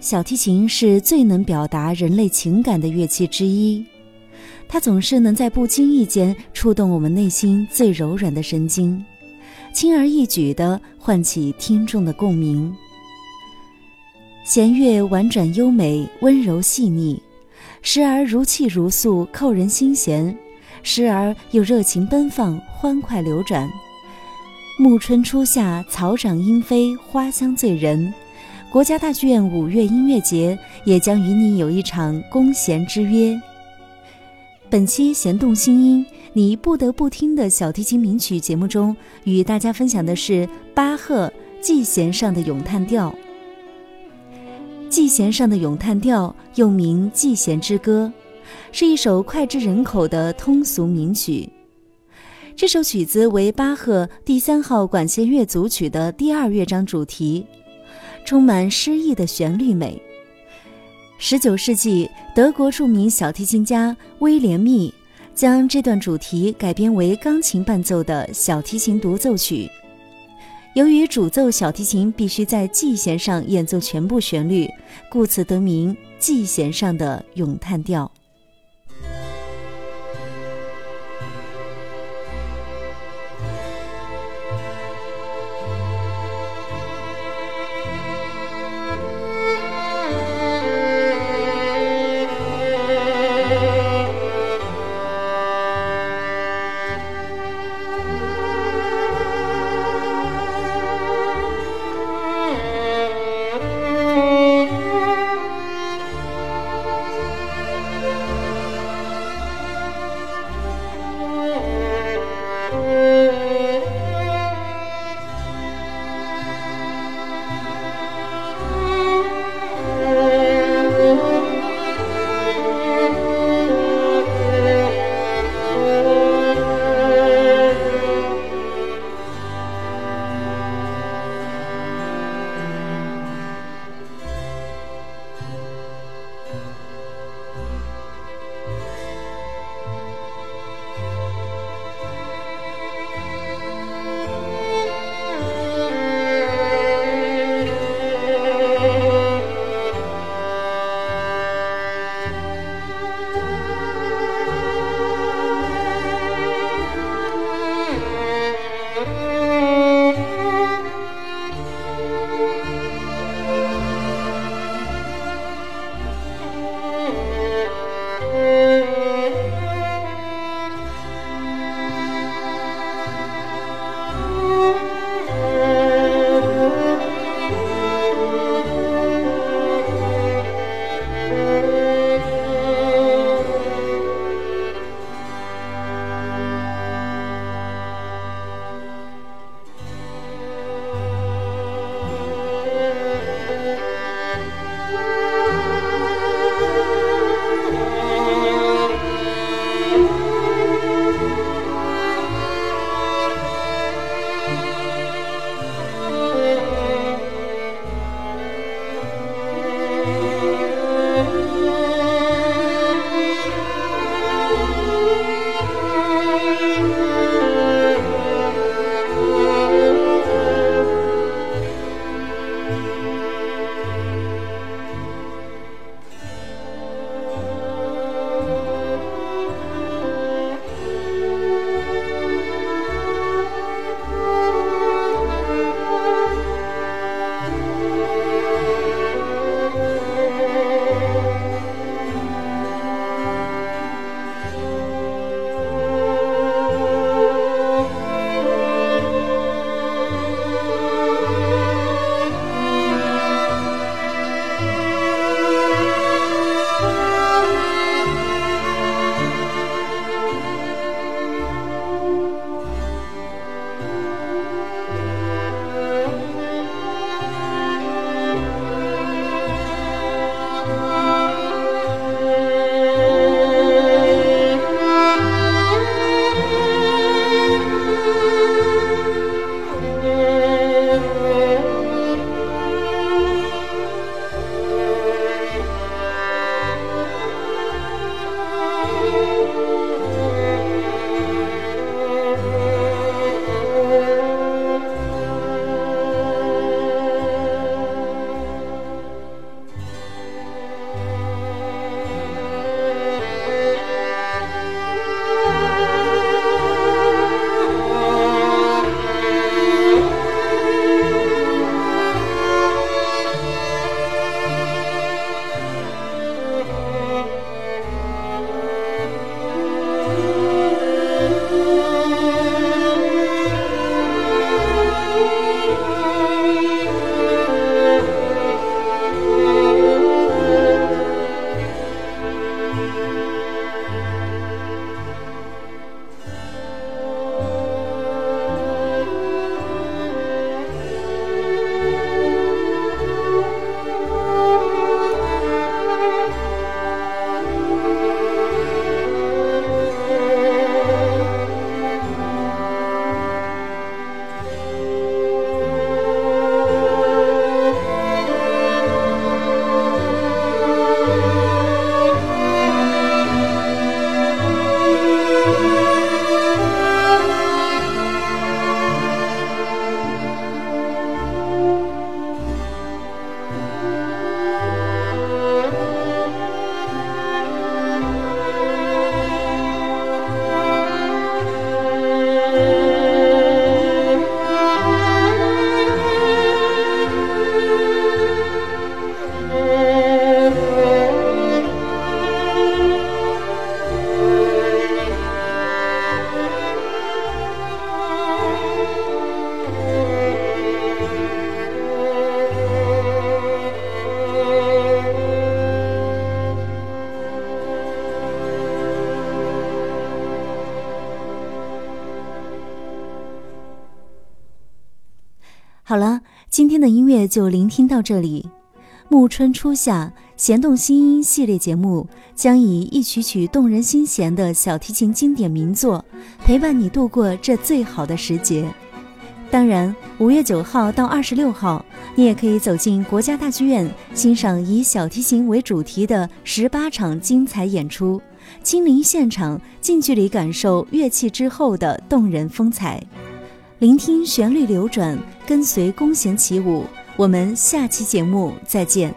小提琴是最能表达人类情感的乐器之一，它总是能在不经意间触动我们内心最柔软的神经，轻而易举地唤起听众的共鸣。弦乐婉转优美，温柔细腻，时而如泣如诉，扣人心弦；时而又热情奔放，欢快流转。暮春初夏，草长莺飞，花香醉人。国家大剧院五月音乐节也将与你有一场弓弦之约。本期弦动心音，你不得不听的小提琴名曲节目中，与大家分享的是巴赫 G 弦上的咏叹调。G 弦上的咏叹调又名《G 弦之歌》，是一首脍炙人口的通俗名曲。这首曲子为巴赫第三号管弦乐组曲的第二乐章主题，充满诗意的旋律美。十九世纪，德国著名小提琴家威廉密将这段主题改编为钢琴伴奏的小提琴独奏曲。由于主奏小提琴必须在 G 弦上演奏全部旋律，故此得名 G 弦上的咏叹调。好了，今天的音乐就聆听到这里。暮春初夏，弦动心音系列节目将以一曲曲动人心弦的小提琴经典名作，陪伴你度过这最好的时节。当然，五月九号到二十六号，你也可以走进国家大剧院，欣赏以小提琴为主题的十八场精彩演出，亲临现场，近距离感受乐器之后的动人风采，聆听旋律流转，跟随弓弦起舞。我们下期节目再见。